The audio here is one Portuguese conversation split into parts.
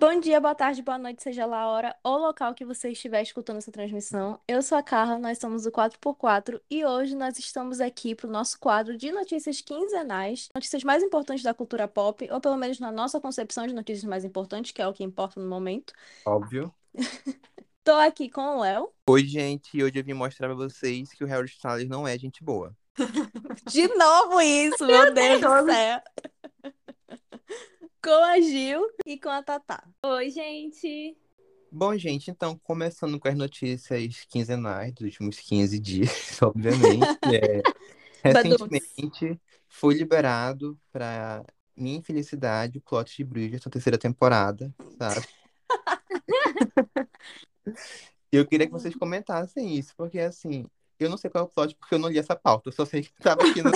Bom dia, boa tarde, boa noite, seja lá a hora ou local que você estiver escutando essa transmissão. Eu sou a Carla, nós somos o 4x4 e hoje nós estamos aqui para o nosso quadro de notícias quinzenais, notícias mais importantes da cultura pop, ou pelo menos na nossa concepção de notícias mais importantes, que é o que importa no momento. Óbvio. Tô aqui com o Léo. Oi, gente, e hoje eu vim mostrar pra vocês que o Harry Styles não é gente boa. De novo isso, meu Deus do céu. Com a Gil e com a Tatá. Oi, gente. Bom, gente, então, começando com as notícias quinzenais dos últimos 15 dias, obviamente. é, recentemente foi liberado, para minha infelicidade, o plot de Bridgerton, terceira temporada, sabe? eu queria que vocês comentassem isso, porque assim, eu não sei qual é o plot, porque eu não li essa pauta, eu só sei que estava aqui no,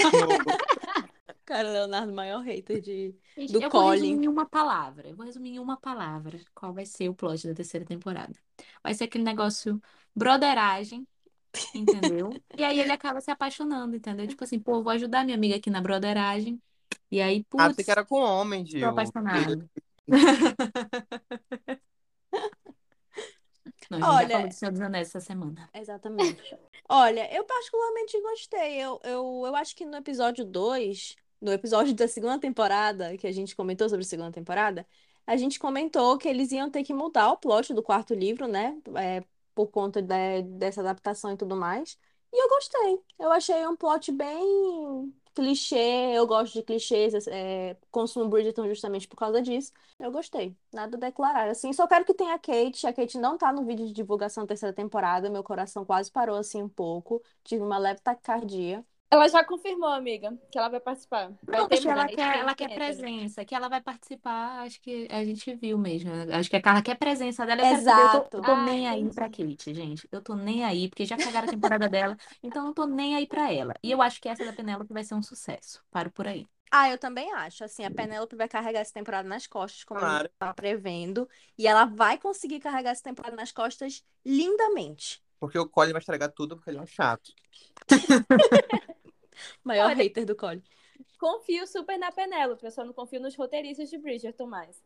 Cara, Leonardo, maior hater de, Gente, do eu Colin. vou resumir em uma palavra. Eu vou resumir em uma palavra qual vai ser o plot da terceira temporada. Vai ser aquele negócio broderagem, entendeu? E aí ele acaba se apaixonando, entendeu? Tipo assim, pô, vou ajudar minha amiga aqui na broderagem. E aí, Ah, pensei putz, que era com homem, tô Gil. apaixonada. Não, a gente Olha- já falou do Senhor dos Anéis essa semana. Exatamente. Olha, eu particularmente gostei. Eu, eu, eu acho que no episódio 2, no episódio da segunda temporada, que a gente comentou sobre a segunda temporada, a gente comentou que eles iam ter que mudar o plot do quarto livro, né? É, por conta de- dessa adaptação e tudo mais. E eu gostei. Eu achei um plot bem clichê. Eu gosto de clichês. É, consumo Bridgerton justamente por causa disso. Eu gostei. Nada a declarar. Assim, só quero que tenha a Kate. A Kate não tá no vídeo de divulgação da terceira temporada. Meu coração quase parou assim um pouco. Tive uma leve taquicardia. Ela já confirmou, amiga, que ela vai participar. Vai Não, que ela quer, ela quer presença, que ela vai participar, acho que a gente viu mesmo. Acho que a Carla quer presença dela. Eu tô, Exato. eu tô Ah, nem aí entendi. pra Kate, gente. Eu tô nem aí, porque já cagaram a temporada dela, então eu tô nem aí pra ela. E eu acho que essa da Penélope vai ser um sucesso. Paro por aí. Ah, eu também acho. Assim, a Penélope vai carregar essa temporada nas costas, como a Claro. gente tá prevendo. E ela vai conseguir carregar essa temporada nas costas lindamente. Porque o Colin vai estragar tudo porque ele é um chato. Maior Olha- hater do Colin. Confio super na Penélope, eu só não confio nos roteiristas de Bridgerton mais.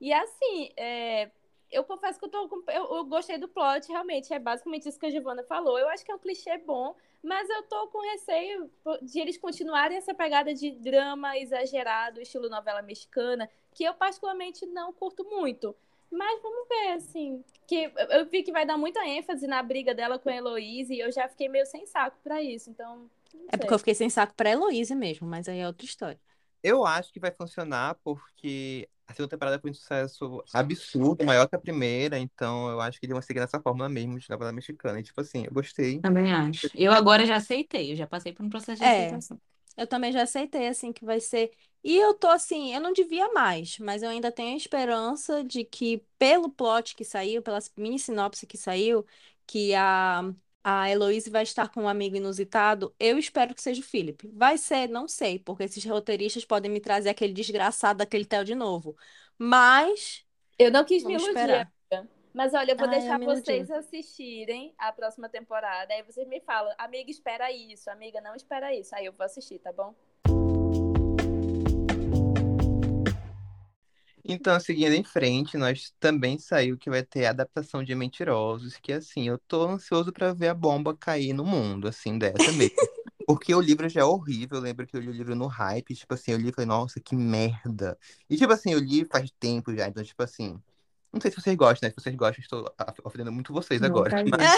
E assim, é, eu confesso que eu, tô com- eu, eu gostei do plot, realmente. É basicamente isso que a Giovanna falou. Eu acho que é um clichê bom, mas eu tô com receio de eles continuarem essa pegada de drama exagerado, estilo novela mexicana, que eu particularmente não curto muito. Mas vamos ver, assim. Que eu- vi que vai dar muita ênfase na briga dela com a Heloise e eu já fiquei meio sem saco pra isso. Então. É porque eu fiquei sem saco pra Heloísa mesmo, mas aí é outra história. Eu acho que vai funcionar porque a segunda temporada foi um sucesso absurdo, maior que a primeira, então eu acho que eles vão seguir nessa fórmula mesmo de novela mexicana. E, tipo assim, eu gostei. Também acho. Eu agora já aceitei, eu já passei por um processo de É. aceitação. Eu também já aceitei, assim, que vai ser. E eu tô assim, eu não devia mais, mas eu ainda tenho a esperança de que, pelo plot que saiu, pela mini sinopse que saiu, que a, a Heloise vai estar com um amigo inusitado. Eu espero que seja o Philip. Vai ser, não sei, porque esses roteiristas podem me trazer aquele desgraçado daquele Theo de novo. Mas, Eu não quis me iludir, esperar. Mas olha, eu vou Ah, eu deixar iludi. vocês assistirem a próxima temporada. Aí vocês me falam, amiga, espera isso, amiga, não espera isso. Aí eu vou assistir, tá bom? Então, seguindo em frente, nós também saiu que vai ter a adaptação de Mentirosos, que assim, eu tô ansioso pra ver a bomba cair no mundo, assim, dessa mesmo. Porque o livro já é horrível, eu lembro que eu li o livro no hype, tipo assim, eu li e falei, nossa, que merda. E tipo assim, eu li faz tempo já, então tipo assim, não sei se vocês gostam, né? Se vocês gostam, estou ofendendo muito vocês Não, agora. tá Mas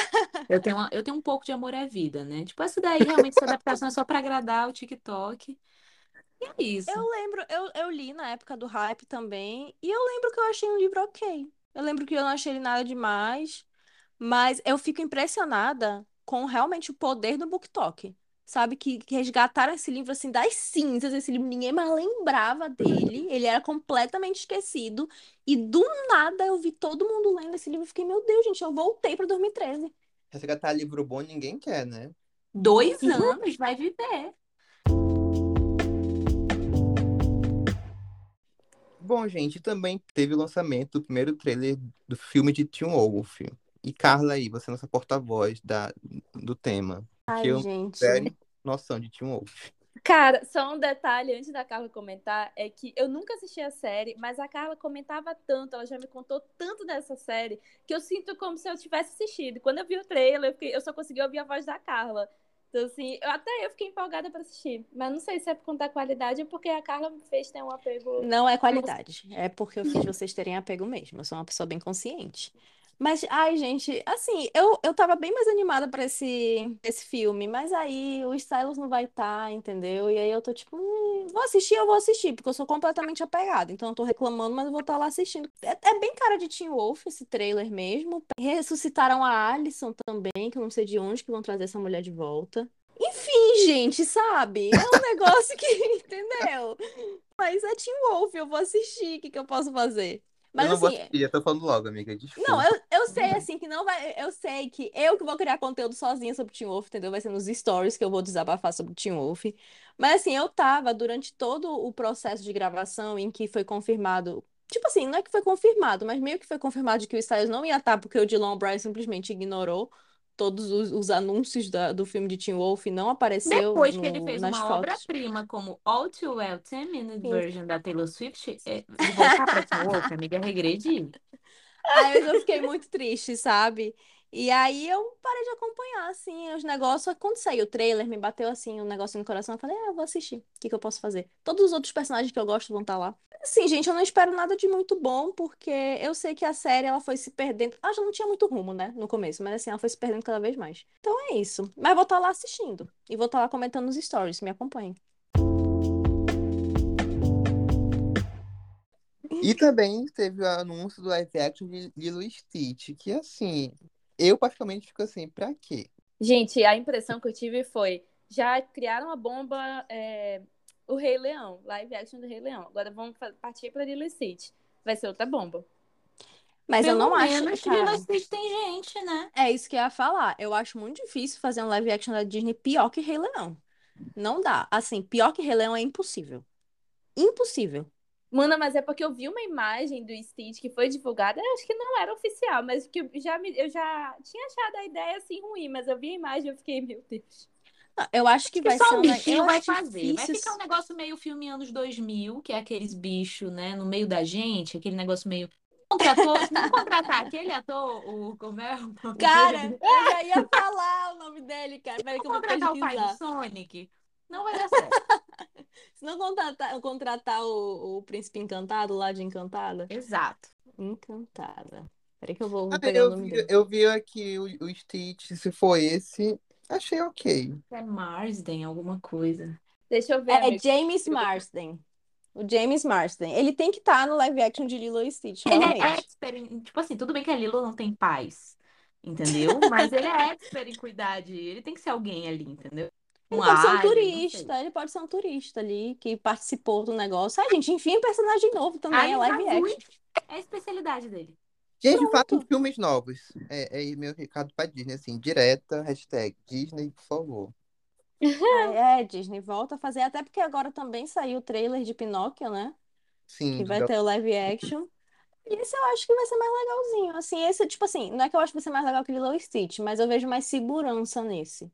Eu tenho, uma- eu tenho um pouco de amor à vida, né? Tipo, essa daí realmente essa adaptação é só pra agradar o TikTok. E é isso. eu lembro, eu, eu li na época do hype também, e eu lembro que eu achei um livro ok. Eu lembro que eu não achei ele nada demais. Mas eu fico impressionada com realmente o poder do BookTok. Sabe, que, que resgataram esse livro assim das cinzas. Esse livro ninguém mais lembrava dele. Ele era completamente esquecido. E do nada eu vi todo mundo lendo esse livro. Eu fiquei, meu Deus, gente, eu voltei para 2013. resgatar livro bom ninguém quer, né? Dois anos, vai viver. Bom, gente, também teve o lançamento do primeiro trailer do filme de Teen Wolf. E Carla aí, você é nossa porta-voz da, do tema. Ai, Que eu gente. zero noção de Teen Wolf. Cara, só um detalhe antes da Carla comentar é que eu nunca assisti a série, mas a Carla comentava tanto, ela já me contou tanto dessa série, que eu sinto como se eu tivesse assistido. Quando eu vi o trailer, eu, fiquei- eu só consegui ouvir a voz da Carla. Então, assim, eu, até eu fiquei empolgada pra assistir. Mas não sei se é por conta da qualidade ou porque a Carla me fez ter um apego. Não é qualidade, é porque eu fiz vocês terem apego mesmo. Eu sou uma pessoa bem consciente. Mas, ai, gente, assim, eu, eu tava bem mais animada pra esse, esse filme, mas aí o Stylos não vai estar, entendeu? E aí eu tô tipo, hum, vou assistir, eu vou assistir, porque eu sou completamente apegada. Então eu tô reclamando, mas eu vou estar lá assistindo. É, é bem cara de Teen Wolf esse trailer mesmo. Ressuscitaram a Alison também, que eu não sei de onde que vão trazer essa mulher de volta. Enfim, gente, sabe? É um negócio que, entendeu? Mas é Teen Wolf, eu vou assistir, o que que eu posso fazer? Mas eu não assim, assistir, eu tô falando logo, amiga. Desculpa. não, eu, eu sei assim que não vai. Eu sei que eu que vou criar conteúdo sozinha sobre Teen Wolf, entendeu? Vai ser nos stories que eu vou desabafar sobre Teen Wolf. Mas assim, eu tava durante todo o processo de gravação em que foi confirmado. Tipo assim, não é que foi confirmado, mas meio que foi confirmado de que o Styles não ia estar, porque o Dylan Bryan simplesmente ignorou todos os, os anúncios da- do filme de Teen Wolf não apareceu Depois que ele no- fez uma obra-prima como All Too Well 10 Minute. Version da Taylor Swift, é, voltar pra Teen Wolf, amiga, regredi. Aí eu fiquei muito triste, sabe? E aí eu parei de acompanhar, assim, os negócios. Quando saiu o trailer, me bateu, assim, um negócio no coração. Eu falei, ah, eu vou assistir. O que que eu posso fazer? Todos os outros personagens que eu gosto vão estar lá. Assim, gente, eu não espero nada de muito bom, porque eu sei que a série, ela foi se perdendo. Ah, já não tinha muito rumo, né, no começo. Mas, assim, ela foi se perdendo cada vez mais. Então é isso. Mas vou estar lá assistindo. E vou estar lá comentando nos stories. Me acompanhem. E também teve o anúncio do live action de Lilo Stitch, que assim, eu particularmente fico assim, pra quê? Gente, a impressão que eu tive foi: já criaram a bomba, é, o Rei Leão, live action do Rei Leão. Agora vamos partir pra Lilo Stitch. Vai ser outra bomba. Mas eu Pelo não acho, menos cara. Lilo e Stitch tem gente, né? É isso que eu ia falar. Eu acho muito difícil fazer um live action da Disney pior que Rei Leão. Não dá. Assim, pior que Rei Leão é impossível. Impossível. Mano, mas é porque eu vi uma imagem do Stitch que foi divulgada, eu acho que não era oficial, mas que eu já, me, eu já tinha achado a ideia assim ruim, mas eu vi a imagem e eu fiquei, meu Deus. Não, Eu acho que Que vai só ser um bichinho eu vai acho fazer. Vai difícil. ficar um negócio meio filme anos 2000, que é aqueles bichos, né, no meio da gente, aquele negócio meio. Contratou, se não contratar aquele ator, o. Como é o Cara, dele? eu já ia falar o nome dele, cara. Peraí que eu vou contratar o pai do. Sonic, não vai dar certo. Se não contratar, contratar o, o Príncipe Encantado lá de Encantada. Exato. Encantada. Peraí que eu vou, Ah, pegar o eu nome vi, dele. eu vi aqui o, o Stitch, se for esse, achei ok. É Marsden, alguma coisa. Deixa eu ver, É, é. James Marsden. O James Marsden. Ele tem que estar no live action de Lilo e Stitch, Ele é expert em, tipo assim, tudo bem que a Lilo não tem pais, entendeu? Mas ele é expert em cuidar de, ele tem que ser alguém ali, entendeu? Ele Um pode ser um turista, ele pode ser um turista ali que participou do negócio. Ah, gente, enfim, um personagem novo também, é Aliens live action. é a especialidade dele. Gente, façam Pronto. filmes novos. É, é meu recado pra Disney, assim, direta, hashtag Disney, por favor. É, é, Disney, volta a fazer, até porque agora também saiu o trailer de Pinóquio, né? Sim, Que vai ter o live action. E esse eu acho que vai ser mais legalzinho. Assim, esse, tipo assim, não é que eu acho que vai ser mais legal que Lilo e Stitch, mas eu vejo mais segurança nesse,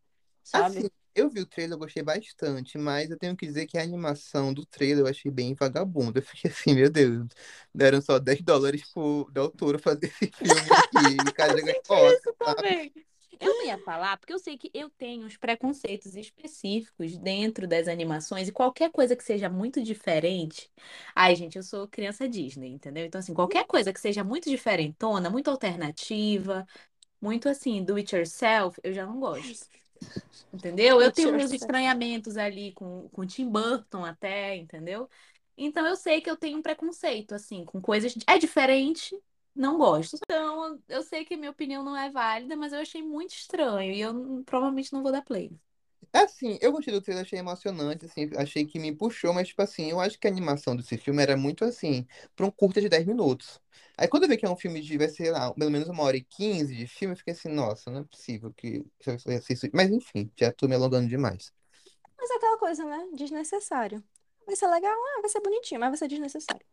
sabe? Assim, eu vi o trailer, eu gostei bastante, mas eu tenho que dizer que a animação do trailer eu achei bem vagabunda. Eu fiquei assim, meu Deus, deram só 10 dólares pro Del Toro fazer esse filme aqui. E Isso sabe? também. Eu não ia falar, porque eu sei que eu tenho uns preconceitos específicos dentro das animações e qualquer coisa que seja muito diferente. Ai, gente, eu sou criança Disney, entendeu? Então, assim, qualquer coisa que seja muito diferentona, muito alternativa, muito assim, do it yourself, eu já não gosto. Entendeu? Eu tenho meus estranhamentos ali com, com Tim Burton até, entendeu? Então eu sei que eu tenho um preconceito, assim, com coisas. É diferente, não gosto. Então, eu sei que minha opinião não é válida, mas eu achei muito estranho e eu provavelmente não vou dar play. Assim, eu gostei do trailer, achei emocionante, assim, achei que me puxou, mas, tipo assim, eu acho que a animação desse filme era muito, assim, pra um curta de 10 minutos. Aí quando eu vi que é um filme de, vai ser lá, pelo menos uma hora e quinze de filme, eu fiquei assim, nossa, não é possível que isso. Mas, enfim, já tô me alongando demais. Mas é aquela coisa, né? Desnecessário. Vai ser legal, ah, vai ser bonitinho, mas vai ser desnecessário.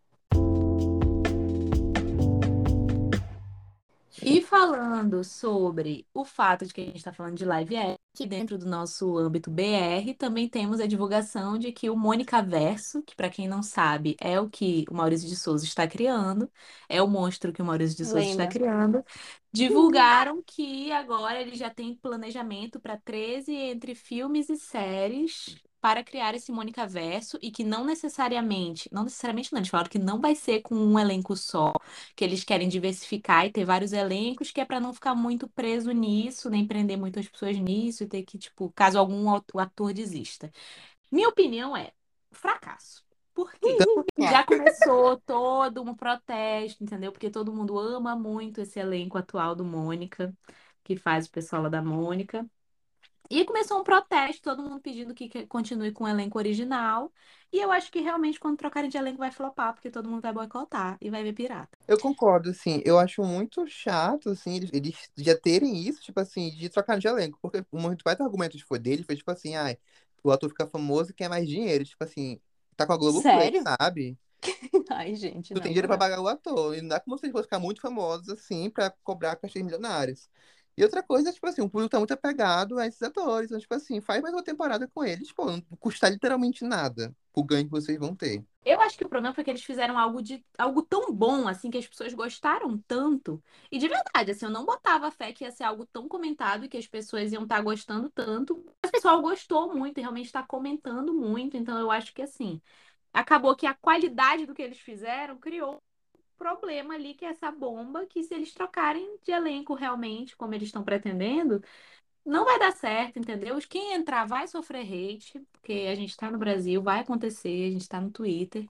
E falando sobre o fato de que a gente tá falando de live action, que dentro do nosso âmbito BR também temos a divulgação de que o Mônica Verso, que para quem não sabe é o que o Maurício de Souza está criando, é o monstro que o Maurício de Souza está Lenda. criando, divulgaram que agora ele já tem planejamento para 13 entre filmes e séries para criar esse Mônica Verso e que não necessariamente, não necessariamente não, eles falaram que não vai ser com um elenco só, que eles querem diversificar e ter vários elencos, que é para não ficar muito preso nisso, nem prender muitas pessoas nisso e ter que, tipo, caso algum ator desista. Minha opinião é fracasso. Quê? Porque já começou todo um protesto, entendeu? Porque todo mundo ama muito esse elenco atual do Mônica, que faz o pessoal lá da Mônica. E começou um protesto, todo mundo pedindo que continue com o elenco original. E eu acho que realmente, quando trocarem de elenco, vai flopar, porque todo mundo vai boicotar e vai ver pirata. Eu concordo, assim, eu acho muito chato, assim, eles, eles já terem isso, tipo assim, de trocar de elenco, porque um muito mais argumento que foi dele foi, tipo assim, ai, o ator fica famoso e quer mais dinheiro, tipo assim, tá com a Globoplay, Sério? sabe? Ai, gente, Tu não, tem dinheiro pra não. pagar o ator, e não dá como vocês vão ficar muito famosos, assim, pra cobrar cachês milionários. E outra coisa, tipo assim, o público tá muito apegado a esses atores, então, tipo assim, faz mais uma temporada com eles, pô, não custa literalmente nada o ganho que vocês vão ter. Eu acho que o problema foi que eles fizeram algo de algo tão bom, assim, que as pessoas gostaram tanto. E de verdade, assim, eu não botava fé que ia ser algo tão comentado e que as pessoas iam estar gostando tanto. Mas o pessoal gostou muito e realmente está comentando muito. Então eu acho que, assim, acabou que a qualidade do que eles fizeram criou problema ali, que é essa bomba, que se eles trocarem de elenco realmente, como eles estão pretendendo, não vai dar certo, entendeu? Quem entrar vai sofrer hate, porque a gente tá no Brasil, vai acontecer, a gente tá no Twitter.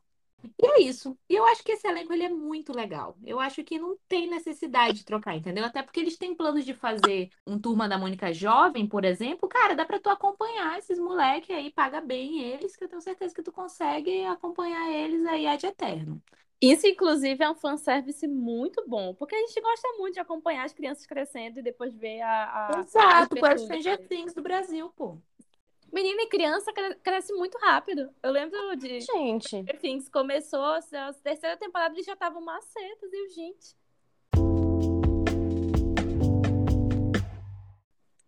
E é isso. E eu acho que esse elenco ele é muito legal. Eu acho que não tem necessidade de trocar, entendeu? Até porque eles têm planos de fazer um Turma da Mônica jovem, por exemplo. Cara, dá pra tu acompanhar esses moleque aí, paga bem eles, que eu tenho certeza que tu consegue acompanhar eles aí ad eterno. Isso, inclusive, é um fanservice muito bom, porque a gente gosta muito de acompanhar as crianças crescendo e depois ver a. a Exato, abertura. Stranger Things do Brasil, pô. Menina e criança cre- cresce muito rápido. Eu lembro de. Gente, Stranger Things começou, a terceira temporada eles já estavam macetas e o gente.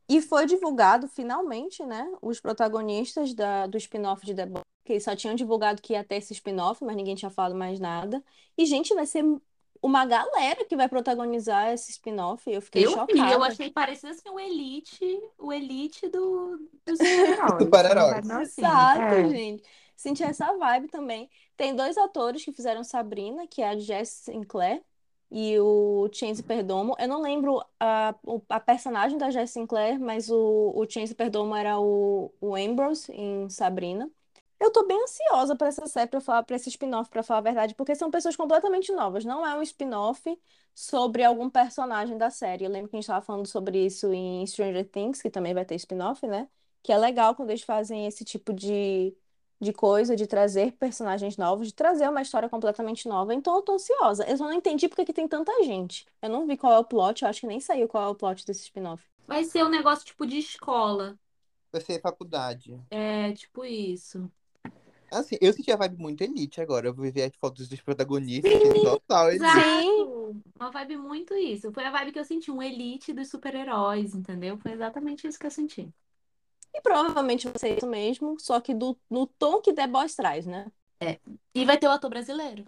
E foi divulgado finalmente, né? Os protagonistas da, do spin-off de The Boys, que só tinham divulgado que ia ter esse spin-off, mas ninguém tinha falado mais nada. E, gente, vai ser uma galera que vai protagonizar esse spin-off. Eu fiquei Eu vi, chocada. eu achei parecido assim o Elite, o Elite do, dos super-heróis. Super-heróis. Assim, Exato, é. gente. Senti essa vibe também. Tem dois atores que fizeram Sabrina, que é a Jess Sinclair e o Chance Perdomo. Eu não lembro a, a personagem da Jess Sinclair, mas o, o Chance Perdomo era o, o Ambrose em Sabrina. Eu tô bem ansiosa pra essa série, pra falar, pra esse spin-off, pra falar a verdade, porque são pessoas completamente novas. Não é um spin-off sobre algum personagem da série. Eu lembro que a gente tava falando sobre isso em Stranger Things, que também vai ter spin-off, né? Que é legal quando eles fazem esse tipo de, de coisa, de trazer personagens novos, de trazer uma história completamente nova. Então eu tô ansiosa. Eu só não entendi porque que tem tanta gente. Eu não vi qual é o plot, eu acho que nem saiu qual é o plot desse spin-off. Vai ser um negócio tipo de escola. Vai ser faculdade. É, tipo isso. Assim, eu senti a vibe muito elite agora. Eu vou ver as fotos dos protagonistas, total elite. Exato. Uma vibe muito isso. Foi a vibe que eu senti, um elite dos super-heróis, entendeu? Foi exatamente isso que eu senti. E provavelmente vai ser isso mesmo, só que do, no tom que The Boys traz, né? E vai ter o ator brasileiro.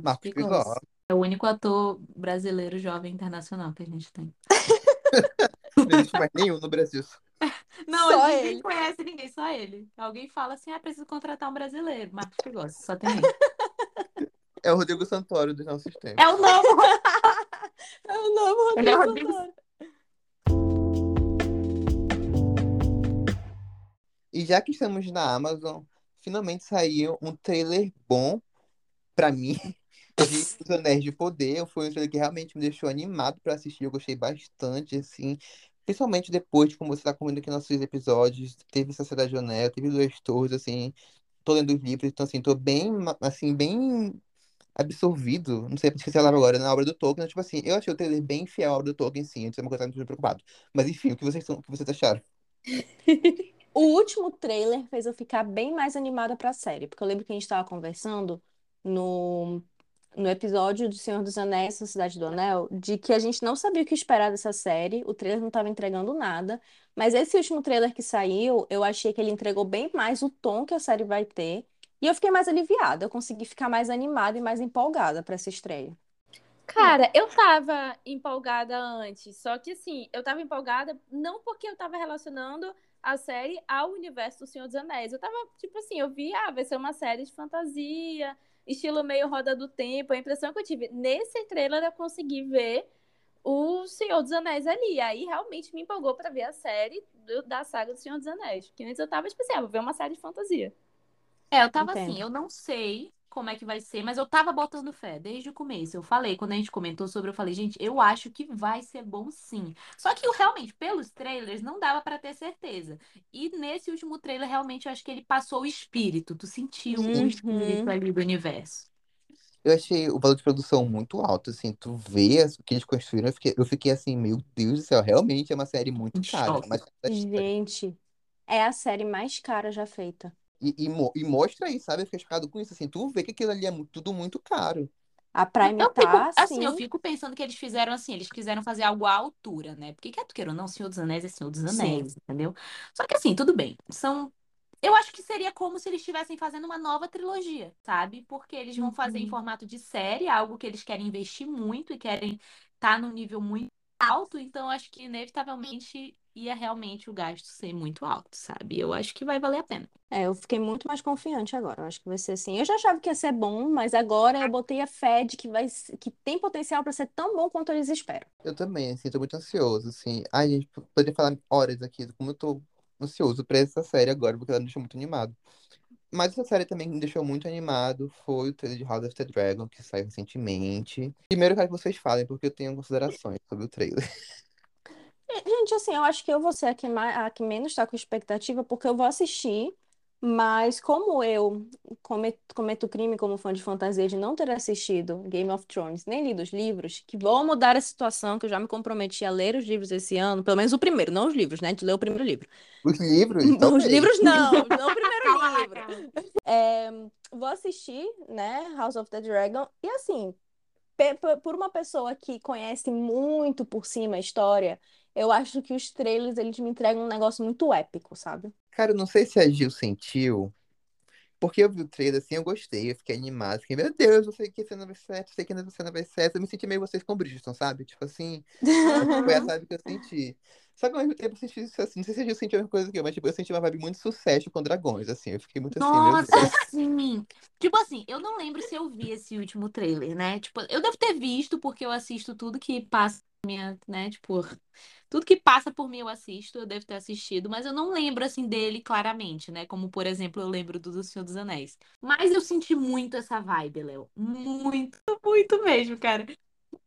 Marcos Pigó. É o único ator brasileiro jovem internacional que a gente tem. Não existe mais nenhum no Brasil. Não, Só ninguém ele. conhece ninguém, só ele. Alguém fala assim, ah, preciso contratar um brasileiro. Marcos Pigossi, só tem ele. É o Rodrigo Santoro dos nossos tempos. É o novo. É o novo Ele é o Rodrigo Rodrigo Santoro. E já que estamos na Amazon, finalmente saiu um trailer bom pra mim de Os Anéis de Poder. Foi um trailer que realmente me deixou animado pra assistir. Eu gostei bastante, assim. Principalmente depois de como você tá comendo aqui nossos episódios. Teve Sociedade do Anel, teve Duas Torres, assim. Tô lendo os livros, então assim, tô bem, assim, bem absorvido. Não sei esqueci a palavra agora, na obra do Tolkien. Tipo assim, eu achei o trailer bem fiel à obra do Tolkien, sim. Isso é uma coisa que eu preocupado. Mas enfim, o que vocês, o que vocês acharam? O último trailer fez eu ficar bem mais animada pra série, porque eu lembro que a gente tava conversando no, no episódio do Senhor dos Anéis, Sociedade do Anel, de que a gente não sabia o que esperar dessa série, o trailer não estava entregando nada, mas esse último trailer que saiu, eu achei que ele entregou bem mais o tom que a série vai ter, e eu fiquei mais aliviada, eu consegui ficar mais animada e mais empolgada para essa estreia. Cara, eu tava empolgada antes, só que assim, eu tava empolgada não porque eu tava relacionando a série ao universo do Senhor dos Anéis. Eu tava, tipo assim, eu vi, ah, vai ser uma série de fantasia, estilo meio roda do tempo. A impressão que eu tive nesse trailer eu consegui ver o Senhor dos Anéis ali. Aí realmente me empolgou para ver a série do, da saga do Senhor dos Anéis. Porque antes eu tava, tipo assim, ah, vou ver uma série de fantasia. É, eu tava Entendo. assim, eu não sei como é que vai ser, mas eu tava botando fé desde o começo. Eu falei, quando a gente comentou sobre, eu falei, gente, eu acho que vai ser bom sim. Só que eu, realmente, pelos trailers, não dava pra ter certeza. E nesse último trailer, realmente, eu acho que ele passou o espírito. Tu sentiu o espírito Uhum. ali do universo. Eu achei o valor de produção muito alto, assim, tu vê o que eles construíram, eu fiquei, eu fiquei assim, meu Deus do céu, realmente é uma série muito cara, mas Gente, é a série mais cara já feita. E, e, e mostra aí, sabe? Eu fiquei chocado com isso, assim, tu vê que aquilo ali é mu- tudo muito caro. A Prime Eu fico, tá assim, eu assim. fico pensando que eles fizeram assim, eles quiseram fazer algo à altura, né? Porque quer tu queira ou não, Senhor dos Anéis é Senhor dos Sim. Anéis, entendeu? Só que assim, tudo bem. São. Eu acho que seria como se eles estivessem fazendo uma nova trilogia, sabe? Porque eles vão fazer em Uhum. formato de série, algo que eles querem investir muito e querem estar num nível muito alto, então eu acho que inevitavelmente ia realmente o gasto ser muito alto, sabe? Eu acho que vai valer a pena. É, eu fiquei muito mais confiante agora. Eu acho que vai ser assim. Eu já achava que ia ser bom, mas agora eu botei a fé de que vai, que tem potencial pra ser tão bom quanto eles esperam. Eu também, assim, tô muito ansioso, assim. Ai, gente, poderia falar horas aqui como eu tô ansioso pra essa série agora, porque ela me deixou muito animado. Mas essa série também me deixou muito animado foi o trailer de House of the Dragon, que saiu recentemente. Primeiro eu quero que vocês falem, porque eu tenho considerações sobre o trailer. Gente, assim, eu acho que eu vou ser a que, mais, a que menos tá com expectativa, porque eu vou assistir, mas como eu cometo, cometo crime como fã de fantasia de não ter assistido Game of Thrones, nem lido os livros, que vou mudar a situação, que eu já me comprometi a ler os livros esse ano, pelo menos o primeiro, não os livros, né? De ler o primeiro livro. Os livros, Os talvez. livros não, não o primeiro livro. É, vou assistir, né, House of the Dragon, e assim, pe- pe- por uma pessoa que conhece muito por cima a história, eu acho que os trailers, eles me entregam um negócio muito épico, sabe? Cara, eu não sei se a Gil sentiu, porque eu vi o trailer assim, eu gostei, eu fiquei animado, fiquei, meu Deus, eu sei que ano vai ser certo, eu sei que ano vai ser certo. Eu me senti meio vocês com Bridgerton, sabe? Tipo assim, foi a vibe que eu senti. Só que ao mesmo tempo eu senti isso assim, não sei se a Gil sentiu a mesma coisa que eu, mas tipo, eu senti uma vibe muito sucesso com dragões, assim, eu fiquei muito assim, Nossa, sim! Tipo assim, eu não lembro se eu vi esse último trailer, né? Tipo, eu devo ter visto, porque eu assisto tudo que passa minha, né? Tipo, tudo que passa por mim eu assisto, eu devo ter assistido, mas eu não lembro assim dele claramente, né? Como, por exemplo, eu lembro do, do Senhor dos Anéis. Mas eu senti muito essa vibe, Léo. Muito, muito mesmo, cara.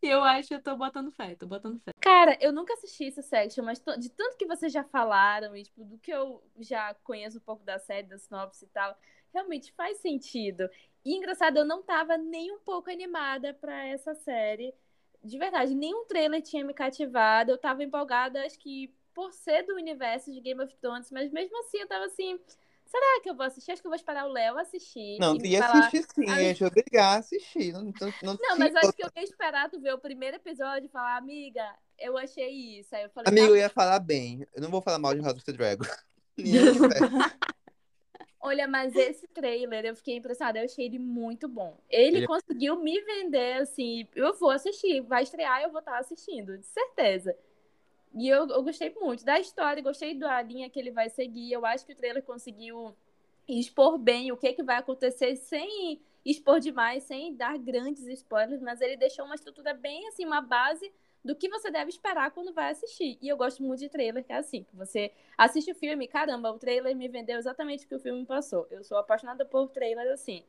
Eu acho que eu tô botando fé, tô botando fé. Cara, eu nunca assisti esse section, mas de tanto que vocês já falaram e tipo, do que eu já conheço um pouco da série, da sinopse e tal, realmente faz sentido. E engraçado, eu não tava nem um pouco animada pra essa série. De verdade, nenhum trailer tinha me cativado. Eu tava empolgada, acho que por ser do universo de Game of Thrones, mas mesmo assim eu tava assim, será que eu vou assistir? Acho que eu vou esperar o Léo assistir Não, tu ia falar. assistir sim, "Ami- ia te obrigar a assistir. Não, não, não Não, mas acho que eu ia esperar tu ver o primeiro episódio e falar, amiga, eu achei isso. Aí eu falei, Amigo, tá eu ia falar bem. Eu não vou falar mal de House of the Dragon. Olha, mas esse trailer eu fiquei impressionada, eu achei ele muito bom. Ele Ele- conseguiu me vender assim, eu vou assistir, vai estrear, eu vou estar assistindo, de certeza. E eu, eu gostei muito da história, gostei da linha que ele vai seguir. Eu acho que o trailer conseguiu expor bem o que, que vai acontecer sem expor demais, sem dar grandes spoilers, mas ele deixou uma estrutura bem assim, uma base do que você deve esperar quando vai assistir. E eu gosto muito de trailer, que é assim, que você assiste o filme, caramba, o trailer me vendeu exatamente o que o filme passou. Eu sou apaixonada por trailer assim.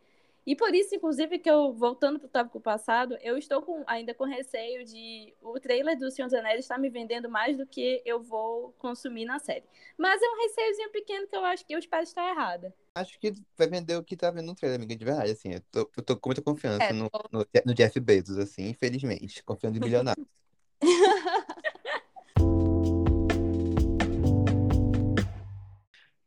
E por isso, inclusive, que eu, voltando pro tópico passado, eu estou com, ainda com receio de o trailer do Senhor dos Anéis estar me vendendo mais do que eu vou consumir na série. Mas é um receiozinho pequeno que eu acho que eu espero estar errada. Acho que vai vender o que tá vendo no trailer, amiga, de verdade, assim. Eu tô, eu tô com muita confiança É, no, no, no Jeff Bezos, assim, infelizmente. Confiando em bilionário.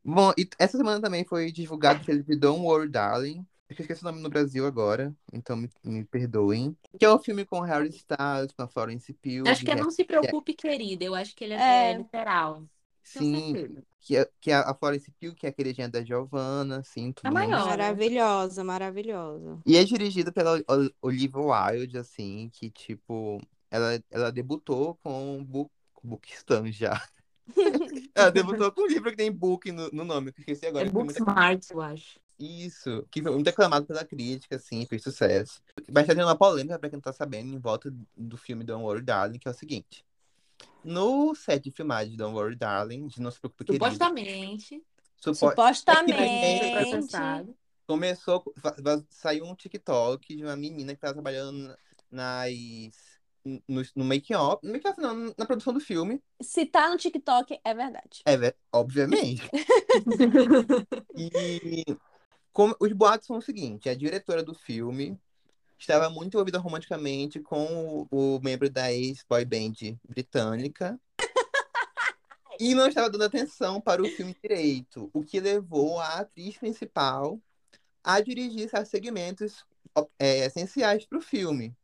Bom, e essa semana também foi divulgado o trailer de Don't Worry Darling, Eu esqueci o nome no Brasil agora, então me, me perdoem. Que é o filme com Harry Styles, com a Florence Pugh. Acho que é Não Se Preocupe, Querida. Eu acho que ele é, É. é literal. Sim, certeza. que é, que é a Florence Pugh, que é a queridinha da Giovanna, assim, tudo A maior. Maravilhosa, maravilhosa. E é dirigido pela Ol- Olivia Wilde, assim, que, tipo, ela, ela debutou com Book, Bookistan já. Ela debutou com um livro que tem book no, no nome, que eu esqueci agora. É que foi muito- Booksmart, eu acho. Isso, que foi muito aclamado pela crítica, assim, fez sucesso. Mas tá tendo uma polêmica, pra quem não tá sabendo, em volta do filme Don't Worry Darling, que é o seguinte. No set de filmagem de Don't Worry Darling, de Não Se Preocupe Querido, Supostamente. supo- Supostamente. processado. começou, saiu um TikTok de uma menina que tava trabalhando nas, no, no make-off, no não, na produção do filme, Se tá no TikTok, é verdade. é, obviamente. E como, os boatos são o seguinte, a diretora do filme estava muito envolvida romanticamente com o, o membro da ex-boy band britânica e não estava dando atenção para o filme direito, o que levou a atriz principal a dirigir certos segmentos é, essenciais para o filme.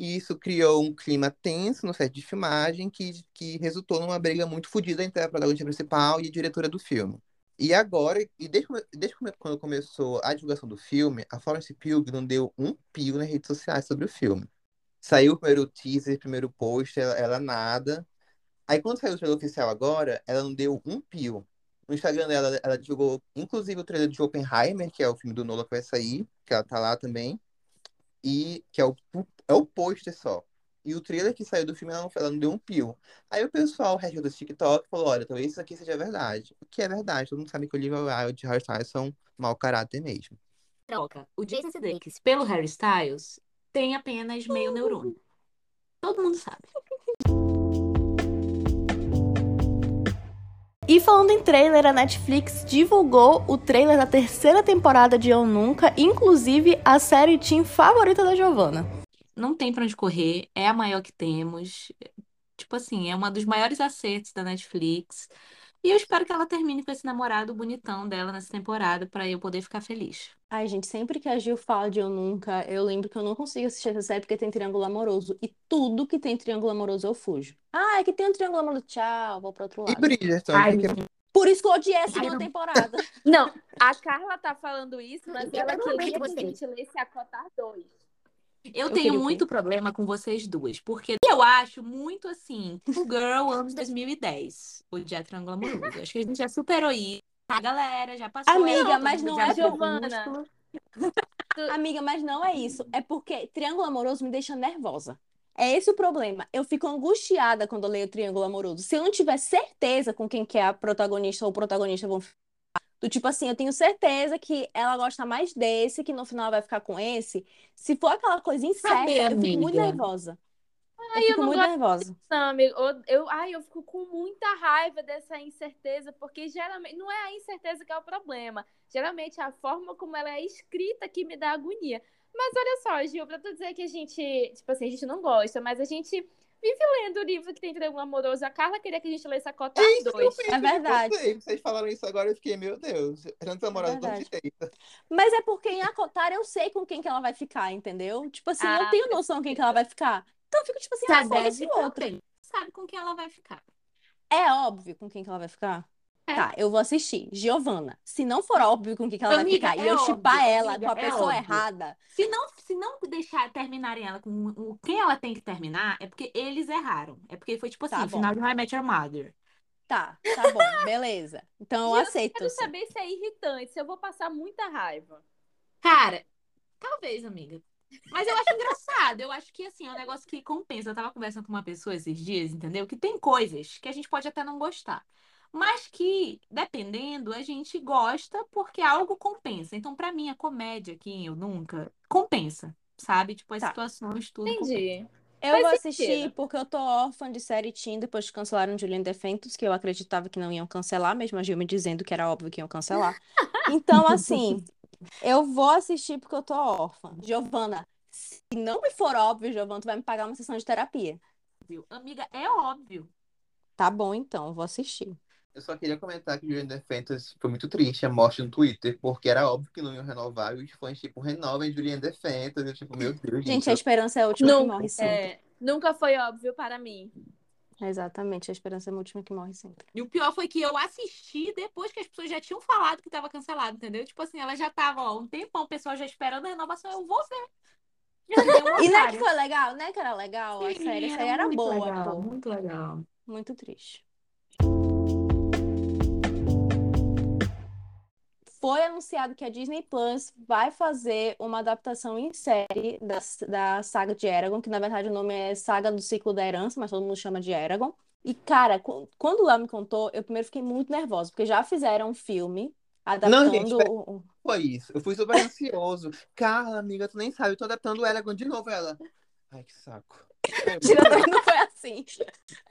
E isso criou um clima tenso no set de filmagem que, que resultou numa briga muito fodida entre a protagonista principal e a diretora do filme. E agora, e desde, desde quando começou a divulgação do filme, a Florence Pugh não deu um pio nas redes sociais sobre o filme. Saiu o primeiro teaser, primeiro post, ela, ela nada. Aí quando saiu o trailer oficial agora, ela não deu um pio. No Instagram dela, ela divulgou inclusive o trailer de Oppenheimer, que é o filme do Nolan que vai sair, que ela tá lá também. E que é o, é o pôster só. E o trailer que saiu do filme, ela não, ela não deu um pio. Aí o pessoal, o resto do TikTok, falou: olha, talvez isso aqui seja verdade. O que é verdade? Todo mundo sabe que o Olivia Wilde e Harry Styles são mau caráter mesmo. Troca. O Jason Sudeikis pelo Harry Styles tem apenas meio neurônio. Todo mundo sabe. E falando em trailer, a Netflix divulgou o trailer da terceira temporada de Eu Nunca, inclusive a série teen favorita da Giovanna. Não tem pra onde correr, é a maior que temos. Tipo assim, é uma dos maiores acertos da Netflix. E eu espero que ela termine com esse namorado bonitão dela nessa temporada pra eu poder ficar feliz. Ai, gente, sempre que a Gil fala de Eu Nunca, eu lembro que eu não consigo assistir essa série porque tem triângulo amoroso. E tudo que tem triângulo amoroso eu fujo. Ah, é que tem um triângulo amoroso. Tchau, vou pro outro E lado. Bridgerton, Ai, porque Por isso que eu odiei a segunda temporada. Não, a Carla tá falando isso, mas Eu ela queria que a gente lesse a Cotar 2. Eu Eu tenho muito problema com vocês duas, porque eu acho muito assim, o Girl anos 2010, o de Triângulo Amoroso. Acho que a gente já superou isso. A galera já passou. Amiga, todo mas não é Giovana. Amiga, mas não é isso. É porque triângulo amoroso me deixa nervosa. É esse o problema. Eu fico angustiada quando eu leio triângulo amoroso. Se eu não tiver certeza com quem que é a protagonista ou o protagonista vão ficar, do tipo assim, eu tenho certeza que ela gosta mais desse, que no final ela vai ficar com esse. Se for aquela coisa incerta, Saber, eu fico muito nervosa. Eu Ai, eu fico não muito nervosa. Amigo, eu, eu, ai, eu fico com muita raiva dessa incerteza, porque geralmente não é a incerteza que é o problema. Geralmente é a forma como ela é escrita que me dá agonia. Mas olha só, Gil, pra tu dizer que a gente, tipo assim, a gente não gosta, mas a gente vive lendo o livro que tem triângulo amoroso. A Carla queria que a gente lesse a Cota É isso que eu 2. penso É de verdade. vocês. Vocês falaram isso agora, eu fiquei, meu Deus. Tantos namorados do verdade. direito. Mas é porque em Acotar eu sei com quem que ela vai ficar, entendeu? Tipo assim, eu Ah, tenho noção com quem que ela vai ficar. Então eu fico tipo assim, ah, foda-se o outro. também. Sabe com quem ela vai ficar. É óbvio com quem que ela vai ficar? É. Tá, eu vou assistir. Giovana. Se não for óbvio com quem que ela vai Amiga, ficar e é eu chipar óbvio, ela amiga, com a é pessoa errada, Se não, se não deixar terminarem ela com o quem ela tem que terminar, é porque eles erraram. É porque foi tipo assim, Tá o bom. final de I Met Your Mother. tá, tá bom, beleza. Então eu Gil, aceito. Quero sim. saber se é irritante, se eu vou passar muita raiva. Cara, talvez, amiga. Mas eu acho engraçado. Eu acho que, assim, é um negócio que compensa. Eu tava conversando com uma pessoa esses dias, entendeu? Que tem coisas que a gente pode até não gostar. Mas que, dependendo, a gente gosta porque algo compensa. Então, pra mim, a comédia aqui, eu nunca, compensa, sabe? Tipo, as Tá. situações, tudo compensa. Entendi. Eu Faz vou assistir sentido. porque eu tô órfã de série teen depois que cancelaram Julian Defentos, que eu acreditava que não iam cancelar, mesmo a Gil me dizendo que era óbvio que iam cancelar. Então, assim, eu vou assistir porque eu tô órfã. Giovana, se não me for óbvio, Giovana, tu vai me pagar uma sessão de terapia. Viu? Amiga, é óbvio. Tá bom, então, eu vou assistir. Eu só queria comentar que o Julian Defentas foi muito triste a morte no Twitter, porque era óbvio que não iam renovar, e os fãs, tipo, renovem Julian Defentas. Eu, tipo, meu Deus, Gente, a esperança é a última que morre sempre. é, nunca foi óbvio para mim. Exatamente, a esperança é a última que morre sempre. E o pior foi que eu assisti depois que as pessoas já tinham falado que tava cancelado, entendeu? Tipo assim, ela já tava, ó, um tempão, o pessoal já esperando a renovação, eu vou ver. E não é que foi legal? Não é que era legal? A Sim, série, essa aí era muito boa, legal. Muito legal. Muito triste. Foi anunciado que a Disney Plus vai fazer uma adaptação em série da, da saga de Eragon, que na verdade o nome é Saga do Ciclo da Herança, mas todo mundo chama de Eragon. E, cara, qu- quando o Léo me contou, eu primeiro fiquei muito nervosa, porque já fizeram um filme adaptando gente, pera- o- o- Foi isso. Eu fui super ansioso. Carla, amiga, tu nem sabe, eu tô adaptando o Eragon de novo. Ela. Ai, que saco. Tirando não foi assim.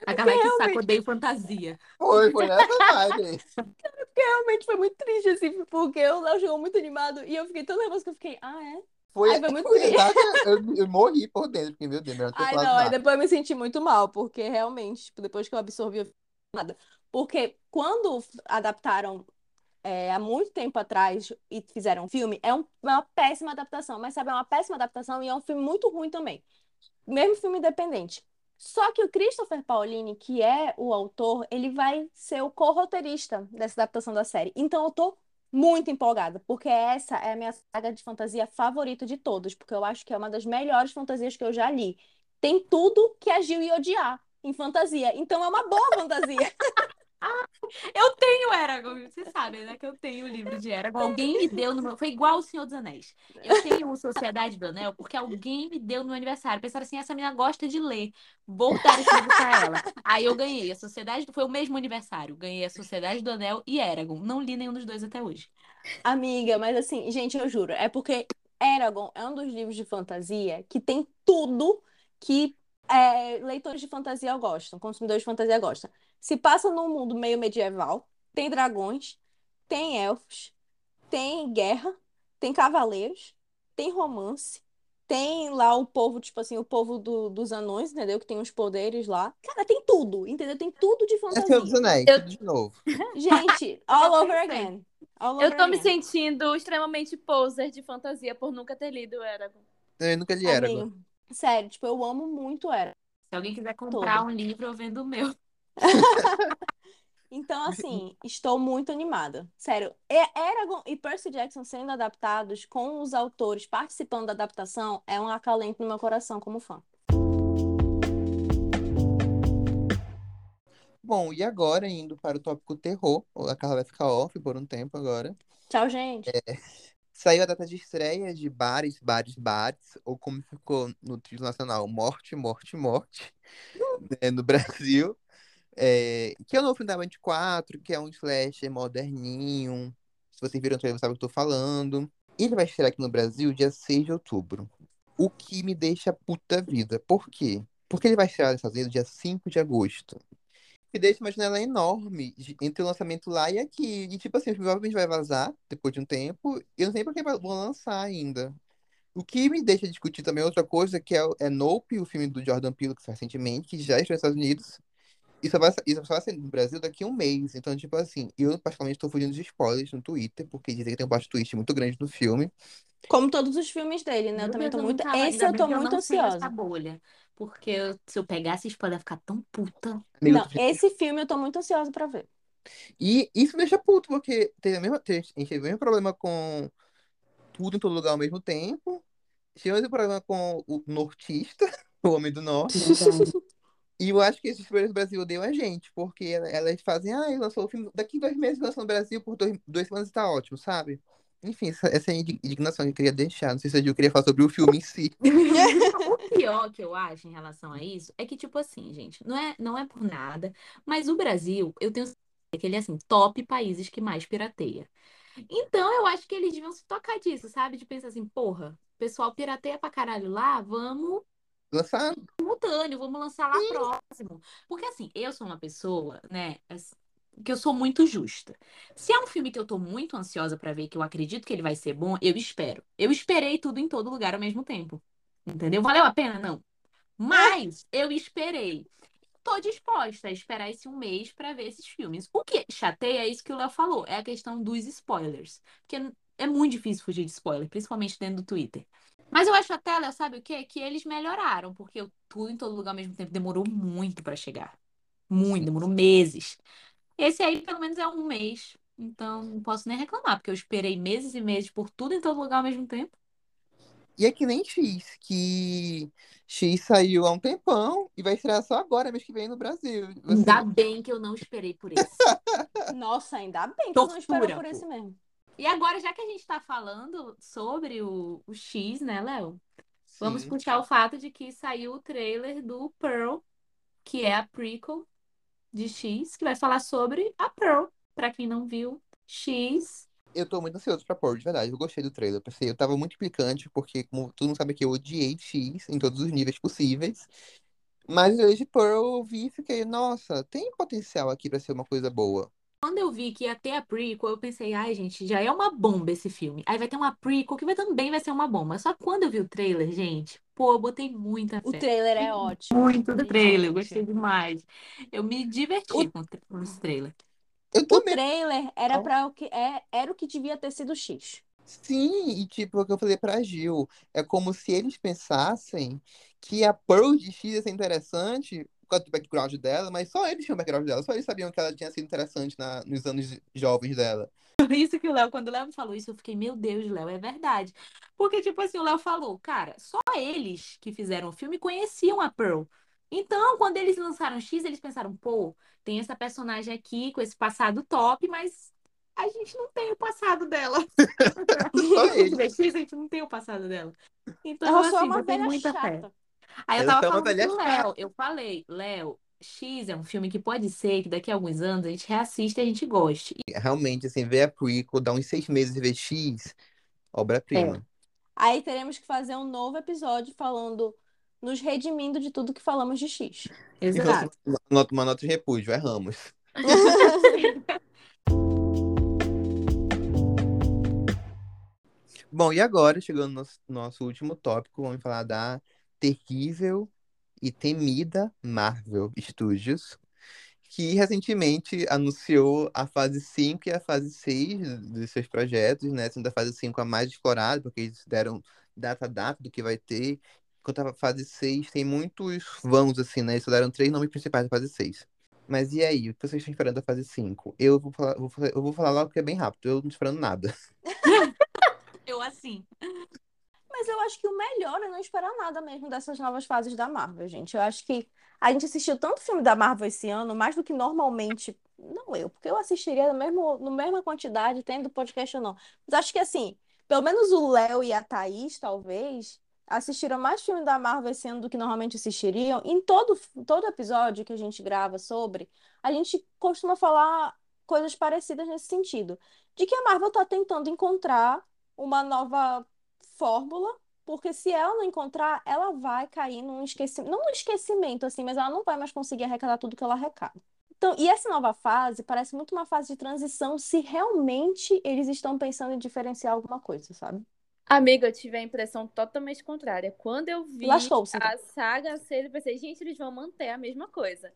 Aquela que saco, Realmente. odeio fantasia. Foi, foi nessa vibe. Realmente foi muito triste, assim, porque o Léo chegou muito animado e eu fiquei tão nervosa que eu fiquei, ah, é? Foi, Ai, foi muito foi triste. exato. Eu, eu morri por dentro, porque, meu Deus, melhor ter Ai, não, nada. depois eu me senti muito mal, porque realmente, tipo, depois que eu absorvi, eu fiquei nada. Porque quando adaptaram é, há muito tempo atrás e fizeram um filme, é um- é uma péssima adaptação, mas sabe, é uma péssima adaptação e é um filme muito ruim também. Mesmo filme independente. Só que o Christopher Paolini, que é o autor, ele vai ser o co-roteirista dessa adaptação da série. Então eu tô muito empolgada, porque essa é a minha saga de fantasia favorita de todos, porque eu acho que é uma das melhores fantasias que eu já li. Tem tudo que a Gil ia odiar em fantasia, então é uma boa fantasia. Eu tenho Eragon, vocês sabem, né? Que eu tenho o livro de Eragon. Alguém me deu no meu. Foi igual o Senhor dos Anéis. Eu tenho o Sociedade do Anel porque alguém me deu no meu aniversário. Pensaram assim: essa menina gosta de ler. Vou dar esse livro pra ela. Aí eu ganhei a Sociedade. Foi o mesmo aniversário. Ganhei a Sociedade do Anel e Eragon. Não li nenhum dos dois até hoje. Amiga, mas assim, gente, eu juro, é porque Eragon é um dos livros de fantasia que tem tudo que é, leitores de fantasia gostam, consumidores de fantasia gostam. Se passa num mundo meio medieval, tem dragões, tem elfos, tem guerra, tem cavaleiros, tem romance, tem lá o povo, tipo assim, o povo do- dos anões, entendeu? Que tem uns poderes lá. Cara, tem tudo, entendeu? Tem tudo de É Senhor dos fantasia. Anéis, Eu- tudo de novo. Gente, all Eu over again. All Eu over tô me again. sentindo extremamente poser de fantasia por nunca ter lido Eragon. Eu nunca li Eragon. Sério, tipo, eu amo muito Eragon. Se alguém quiser comprar Todo. um livro, eu vendo o meu. Então, assim, estou muito animada. Sério, Eragon e Percy Jackson sendo adaptados com os autores participando da adaptação é um acalento no meu coração como fã. Bom, e agora, indo para o tópico terror, a Carla vai ficar off por um tempo agora. Tchau, gente. Saiu a data de estreia de Bares, Bares, Bares, ou como ficou no título nacional, Morte, Morte, Morte, né, no Brasil. É, que é o novo filme da 24, que é um slasher moderninho. Se vocês viram o trailer, sabem o que eu tô falando. Ele vai estrear aqui no Brasil dia 6 de outubro. O que me deixa puta vida. Por quê? Porque ele vai estrear nos Estados Unidos dia 5 de agosto. E deixa uma janela enorme entre o lançamento lá e aqui. E tipo assim, provavelmente vai vazar depois de um tempo. Eu não sei por que vão lançar ainda. O que me deixa discutir também outra coisa, que é, é Nope, o filme do Jordan Peele, que recentemente, que já estreou nos Estados Unidos. Só vai, só vai sair no Brasil daqui a um mês. Então, tipo assim, eu particularmente estou fugindo dos spoilers no Twitter, porque dizem que tem um plot twist muito grande no filme. Como todos os filmes dele, né? Eu Meu também Deus, tô eu muito. Esse eu eu muito ansiosa. bolha. Porque eu- se eu pegasse spoiler, ia ficar tão puta. Amigo, Não, tu- esse filme eu tô muito ansiosa pra ver. E isso me deixa puto, porque teve a mesma, teve- a gente teve o mesmo problema com tudo em todo lugar ao mesmo tempo. Tivemos o problema com o nortista, o Homem do Norte. E eu acho que esses primeiros Brasil odeiam a gente, porque ela- elas fazem, ah, lançou o filme, daqui dois meses lança no Brasil, por dois, duas semanas tá ótimo, sabe? Enfim, essa, essa indignação que eu queria deixar. Não sei se Gil queria falar sobre o filme em si. O pior que eu acho em relação a isso é que, tipo assim, gente, não é, não é por nada, mas o Brasil, eu tenho certeza que ele é assim, top países que mais pirateia. Então, eu acho que eles deviam se tocar disso, sabe? De pensar assim, porra, o pessoal pirateia pra caralho lá, vamos Lançar simultâneo, vamos lançar lá próximo. Porque assim, eu sou uma pessoa, né, assim, que eu sou muito justa. Se é um filme que eu tô muito ansiosa pra ver, que eu acredito que ele vai ser bom, eu espero. Eu esperei tudo em todo lugar ao mesmo tempo. Entendeu? Valeu a pena? Não. Mas eu esperei. Tô disposta a esperar esse um mês pra ver esses filmes. O que chateia é isso que o Léo falou, é a questão dos spoilers. Porque é muito difícil fugir de spoiler, principalmente dentro do Twitter. Mas eu acho até, Léo, sabe o quê? Que eles melhoraram, porque tudo em todo lugar ao mesmo tempo demorou muito pra chegar. Muito, demorou meses. Esse aí, pelo menos, é um mês. Então, não posso nem reclamar, porque eu esperei meses e meses por tudo em todo lugar ao mesmo tempo. E é que nem X, que X saiu há um tempão e vai estrear só agora, mês que vem no Brasil. Você... Ainda bem que eu não esperei por esse. Nossa, ainda bem que eu não Tortura, por pô. esse mesmo. E agora, já que a gente tá falando sobre o, o X, né, Léo? Vamos puxar o fato de que saiu o trailer do Pearl, que é a prequel de X, que vai falar sobre a Pearl. Pra quem não viu, X. Eu tô muito ansioso pra pôr, de verdade. Eu gostei do trailer. Eu pensei, eu tava muito implicante, porque, como todo mundo sabe que eu odiei X em todos os níveis possíveis. Mas hoje Pearl eu vi e fiquei, nossa, tem potencial aqui pra ser uma coisa boa. Quando eu vi que ia ter a prequel, eu pensei, ai, gente, já é uma bomba esse filme. Aí vai ter uma prequel que vai, também vai ser uma bomba. Só que quando eu vi o trailer, gente, pô, eu botei muita O fé. trailer é ótimo. Muito do trailer, eu gostei demais. Eu me diverti O- com, o com esse trailer. Eu O também, trailer era para o que é, era o que devia ter sido X. sim, e tipo, o que eu falei pra Gil, é como se eles pensassem que a Pearl de X ia ser interessante causa do background dela, mas só eles tinham o background dela, só eles sabiam que ela tinha sido interessante na, nos anos jovens dela. Por isso que o Léo, quando o Léo me falou isso, eu fiquei, meu Deus, Léo, é verdade. Porque, tipo assim, o Léo falou, cara, só eles que fizeram o filme conheciam a Pearl. Então, quando eles lançaram X, eles pensaram, pô, tem essa personagem aqui com esse passado top, mas a gente não tem o passado dela. Só eles. X, a gente não tem o passado dela. Então, Ela só é assim, uma velha muita fé. Aí eu tava é uma falando velha pro Léo, eu falei, Léo, X é um filme que pode ser que daqui a alguns anos a gente reassista e a gente goste. Realmente, assim, ver a prequel, dar uns seis meses e ver X, obra-prima. Aí teremos que fazer um novo episódio falando, nos redimindo de tudo que falamos de X. Exato. Nota- uma nota de repúdio, erramos. Bom, e agora, chegando no nosso, nosso último tópico, vamos falar da terrível e temida Marvel Studios, que recentemente anunciou a fase 5 e a fase 6 dos seus projetos, né? Sendo a fase 5 a mais explorada, porque eles deram data data do que vai ter. Enquanto a fase 6 tem muitos vãos, assim, né? Eles só deram três nomes principais da fase 6. Mas e aí, o que vocês estão esperando da fase 5? Eu vou falar, vou eu vou falar logo porque é bem rápido, eu não tô esperando nada. Eu assim. Eu acho que o melhor é não esperar nada mesmo dessas novas fases da Marvel, gente. Eu acho que a gente assistiu tanto filme da Marvel esse ano, mais do que normalmente. Não eu, porque eu assistiria no mesmo, no mesma quantidade, tendo podcast ou não. Mas acho que assim, pelo menos o Léo e a Thaís, talvez, assistiram mais filme da Marvel esse ano do que normalmente assistiriam. Em todo, todo episódio que a gente grava sobre, a gente costuma falar coisas parecidas nesse sentido. De que a Marvel tá tentando encontrar uma nova fórmula, porque se ela não encontrar, ela vai cair num esquecimento, não num esquecimento assim, mas ela não vai mais conseguir arrecadar tudo que ela arrecada. Então, e essa nova fase parece muito uma fase de transição se realmente eles estão pensando em diferenciar alguma coisa, sabe? Amiga, eu tive a impressão totalmente contrária. Quando eu vi então. a saga ser, eu pensei, gente, eles vão manter a mesma coisa.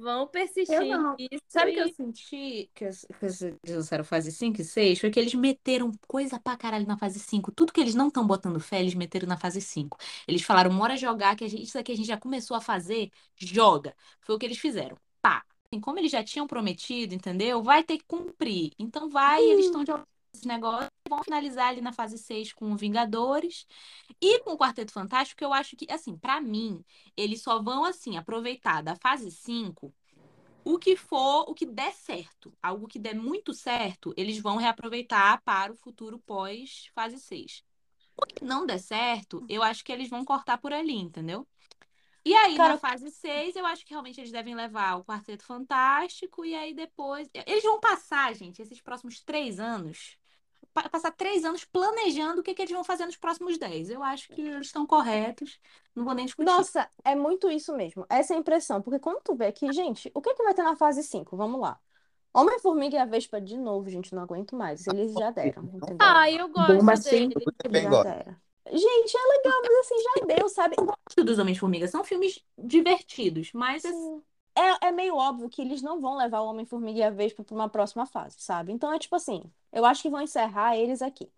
Vão persistir Sabe o que eu senti que as- lançaram fase 5 e 6? Foi que eles meteram coisa pra caralho na fase 5. Tudo que eles não estão botando fé, eles meteram na fase 5. Eles falaram, bora jogar, que a gente, isso aqui a gente já começou a fazer, joga. Foi o que eles fizeram. Pá. Assim, como eles já tinham prometido, entendeu? Vai ter que cumprir. Então vai, eles estão jogando esse negócio. Vão finalizar ali na fase 6 com Vingadores. E com o Quarteto Fantástico, eu acho que, assim, pra mim, eles só vão, assim, aproveitar da fase 5 o que for, o que der certo. Algo que der muito certo, eles vão reaproveitar para o futuro pós fase 6. O que não der certo, eu acho que eles vão cortar por ali, entendeu? E aí, Cara, na fase 6, eu acho que realmente eles devem levar o Quarteto Fantástico, e aí depois. Eles vão passar, gente, esses próximos três anos. pa- Passar três anos planejando o que, que eles vão fazer nos próximos dez. Eu acho que eles estão corretos. Não vou nem discutir. Nossa, é muito isso mesmo. Essa é a impressão. Porque quando tu vê aqui, gente, o que que vai ter na fase 5? Vamos lá. Homem-Formiga e a Vespa de novo, gente, não aguento mais. Eles já deram, entendeu? Ah, eu gosto Bomba. Eu também gosto. deram. Gente, é legal, mas assim, já deu, sabe? gosto dos Homens-Formiga. São filmes divertidos, mas Sim. é, é meio óbvio que eles não vão levar o Homem-Formiga e a Vespa pra uma próxima fase, sabe? Então é tipo assim, eu acho que vão encerrar eles aqui.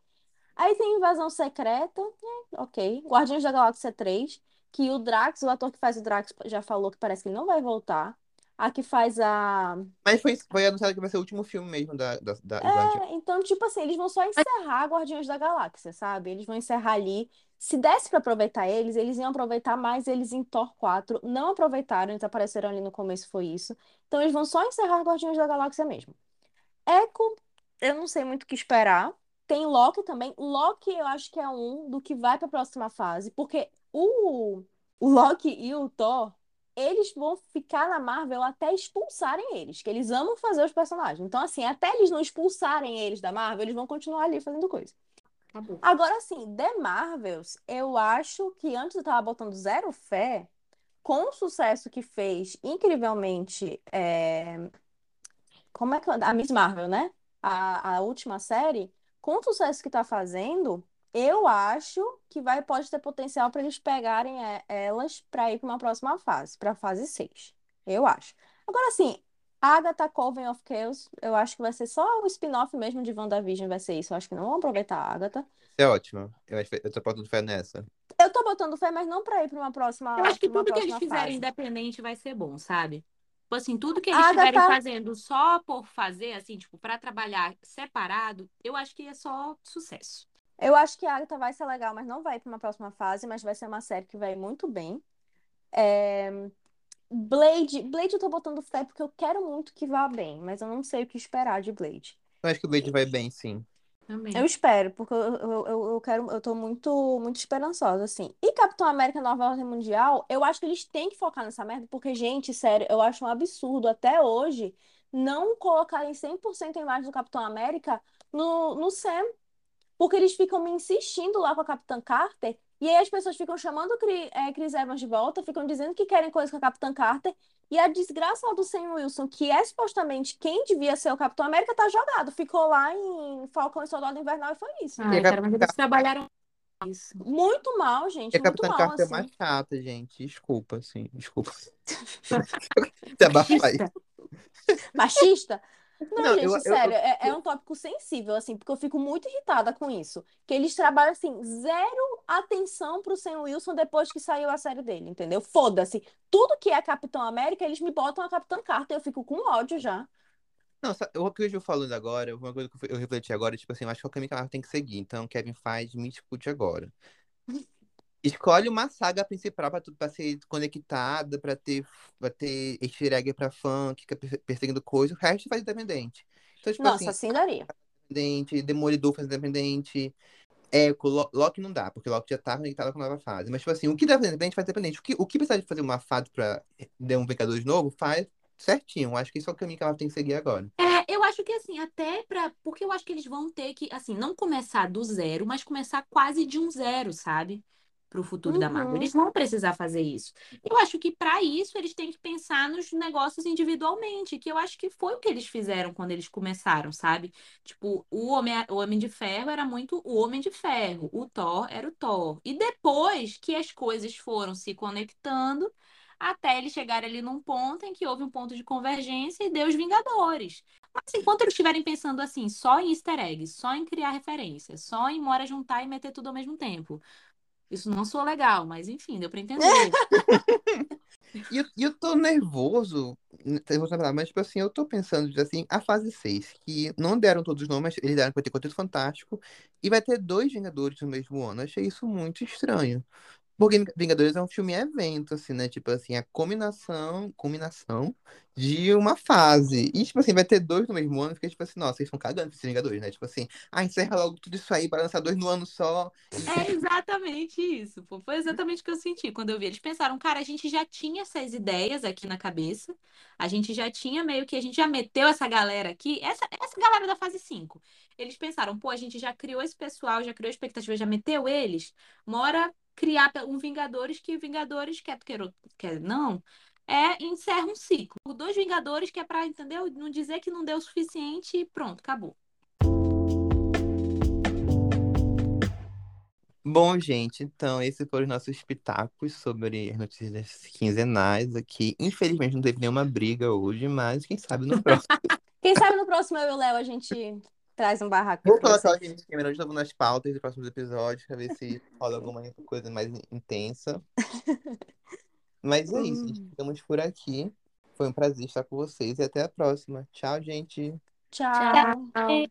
Aí tem Invasão Secreta, é, ok. Guardiões da Galáxia 3, que o Drax, o ator que faz o Drax, já falou que parece que ele não vai voltar. A que faz a. Mas foi, foi anunciado que vai ser o último filme mesmo da, da, da. É, então, tipo assim, eles vão só encerrar Guardiões da Galáxia, sabe? Eles vão encerrar ali. Se desse pra aproveitar eles, eles iam aproveitar mais eles em Thor 4. Não aproveitaram, eles apareceram ali no começo, foi isso. Então, eles vão só encerrar Guardiões da Galáxia mesmo. Echo, eu não sei muito o que esperar. Tem Loki também. Loki, eu acho que é um do que vai pra próxima fase, porque o, o Loki e o Thor, eles vão ficar na Marvel até expulsarem eles, que eles amam fazer os personagens. Então, assim, até eles não expulsarem eles da Marvel, eles vão continuar ali fazendo coisa. Agora, assim, The Marvels, eu acho que antes eu tava botando zero fé, com o sucesso que fez, incrivelmente, é, como é que a Miss Marvel, né? A, a última série, com o sucesso que tá fazendo, eu acho que vai, pode ter potencial para eles pegarem é, elas para ir para uma próxima fase, para a fase 6. Eu acho. Agora, assim, Agatha Coven of Chaos, eu acho que vai ser só o spin-off mesmo de WandaVision, vai ser isso. Eu acho que não vão aproveitar a Agatha. Isso é ótimo. Eu, acho, eu tô botando fé nessa. Eu tô botando fé, mas não pra ir pra uma próxima, Eu acho que tudo que eles próxima fizerem fase. independente vai ser bom, sabe? Tipo assim, tudo que eles Agatha- estiverem fazendo só por fazer, assim, tipo, pra trabalhar separado, eu acho que é só sucesso. Eu acho que a Agatha vai ser legal, mas não vai pra uma próxima fase, mas vai ser uma série que vai muito bem. É, Blade, Blade eu tô botando fé porque eu quero muito que vá bem, mas eu não sei o que esperar de Blade. Eu acho que o Blade vai bem, sim. Também. Eu espero, porque eu, eu, eu, eu quero, eu tô muito, muito esperançosa, assim. E Capitão América Nova Ordem Mundial, eu acho que eles têm que focar nessa merda, porque, gente, sério, eu acho um absurdo até hoje não colocarem 100% a imagem do Capitão América no, no Sam. Porque eles ficam me insistindo lá com a Capitã Carter, e aí as pessoas ficam chamando é, Chris Evans de volta, ficam dizendo que querem coisa com a Capitã Carter, e a desgraça lá do Sam Wilson, que é supostamente quem devia ser o Capitão América, tá jogado. Ficou lá em Falcão e Soldado Invernal e foi isso. Ai, a cara, mas eles trabalharam isso. Muito mal, gente, E a muito Capitã mal, Carter é assim. mais chata, gente. Desculpa, assim. Desculpa. Se abafar aí. Machista. Não, Não, gente, eu- eu- sério, eu- é, é um tópico sensível, assim, porque eu fico muito irritada com isso. Que eles trabalham, assim, zero atenção pro Sam Wilson depois que saiu a série dele, entendeu? Foda-se. Tudo que é Capitão América, eles me botam a Capitã Carter, eu fico com ódio já. Não, sa- o que eu estou falando agora, uma coisa que eu refleti agora, tipo assim, eu acho que é o caminho que a Marvel tem que seguir. Então, Kevin faz, me discute agora. Escolhe uma saga principal pra, tu- pra ser conectada, pra ter, pra ter easter egg pra fã, que fica perse- perseguindo coisa, o resto faz independente. Então, tipo Nossa, assim, assim daria. independente, Demolidor faz independente, Echo, Lo- Loki não dá, porque Loki já tá conectado com a nova fase. Mas, tipo assim, o que dá pra independente, faz independente. O que, o que precisa de fazer uma fase pra dar um Vingadores novo, faz certinho. Acho que esse é o caminho que ela tem que seguir agora. É, eu acho que assim, até pra. Porque eu acho que eles vão ter que, assim, não começar do zero, mas começar quase de um zero, sabe? Pro futuro da Marvel. Uhum. Eles vão precisar fazer isso. Eu acho que pra isso eles têm que pensar nos negócios individualmente, que eu acho que foi o que eles fizeram quando eles começaram, sabe? Tipo, o Homem, o Homem de Ferro era muito o Homem de Ferro, o Thor era o Thor. E depois que as coisas foram se conectando, até eles chegarem ali num ponto em que houve um ponto de convergência e deu os Vingadores. Mas enquanto eles estiverem pensando assim, só em easter eggs, só em criar referência, só em Mora juntar e meter tudo ao mesmo tempo. Isso não soa legal, mas enfim, deu pra entender. E eu, eu tô nervoso, nervoso palavra, mas tipo assim, eu tô pensando assim, a fase 6, que não deram todos os nomes, eles deram que vai ter Quarteto Fantástico, e vai ter dois Vingadores no mesmo ano. Eu achei isso muito estranho. Porque Vingadores é um filme evento, assim, né? Tipo assim, a combinação, combinação de uma fase. E, tipo assim, vai ter dois no mesmo ano, fica tipo assim, nossa, vocês estão cagando esses Vingadores, né? Tipo assim, ah, encerra logo tudo isso aí para lançar dois no ano só. É exatamente isso, pô. Foi exatamente o que eu senti quando eu vi. Eles pensaram, cara, a gente já tinha essas ideias aqui na cabeça. A gente já tinha meio que, a gente já meteu essa galera aqui, essa, essa galera da fase 5. Eles pensaram, pô, a gente já criou esse pessoal, já criou expectativa, já meteu eles. Mora criar um Vingadores que Vingadores, quer quer, quer não, é encerra um ciclo. Dois Vingadores que é pra, entendeu? Não dizer que não deu o suficiente e pronto, acabou. Bom, gente, então esses foram os nossos pitacos sobre as notícias quinzenais aqui. Infelizmente não teve nenhuma briga hoje, mas quem sabe no próximo. Quem sabe no próximo eu e o Léo a gente traz um barraco Vou colocar o gente Cameron de novo nas pautas dos próximos episódios pra ver se rola alguma coisa mais intensa. Mas é isso, gente. Ficamos por aqui. Foi um prazer estar com vocês e até a próxima. Tchau, gente. Tchau. Tchau.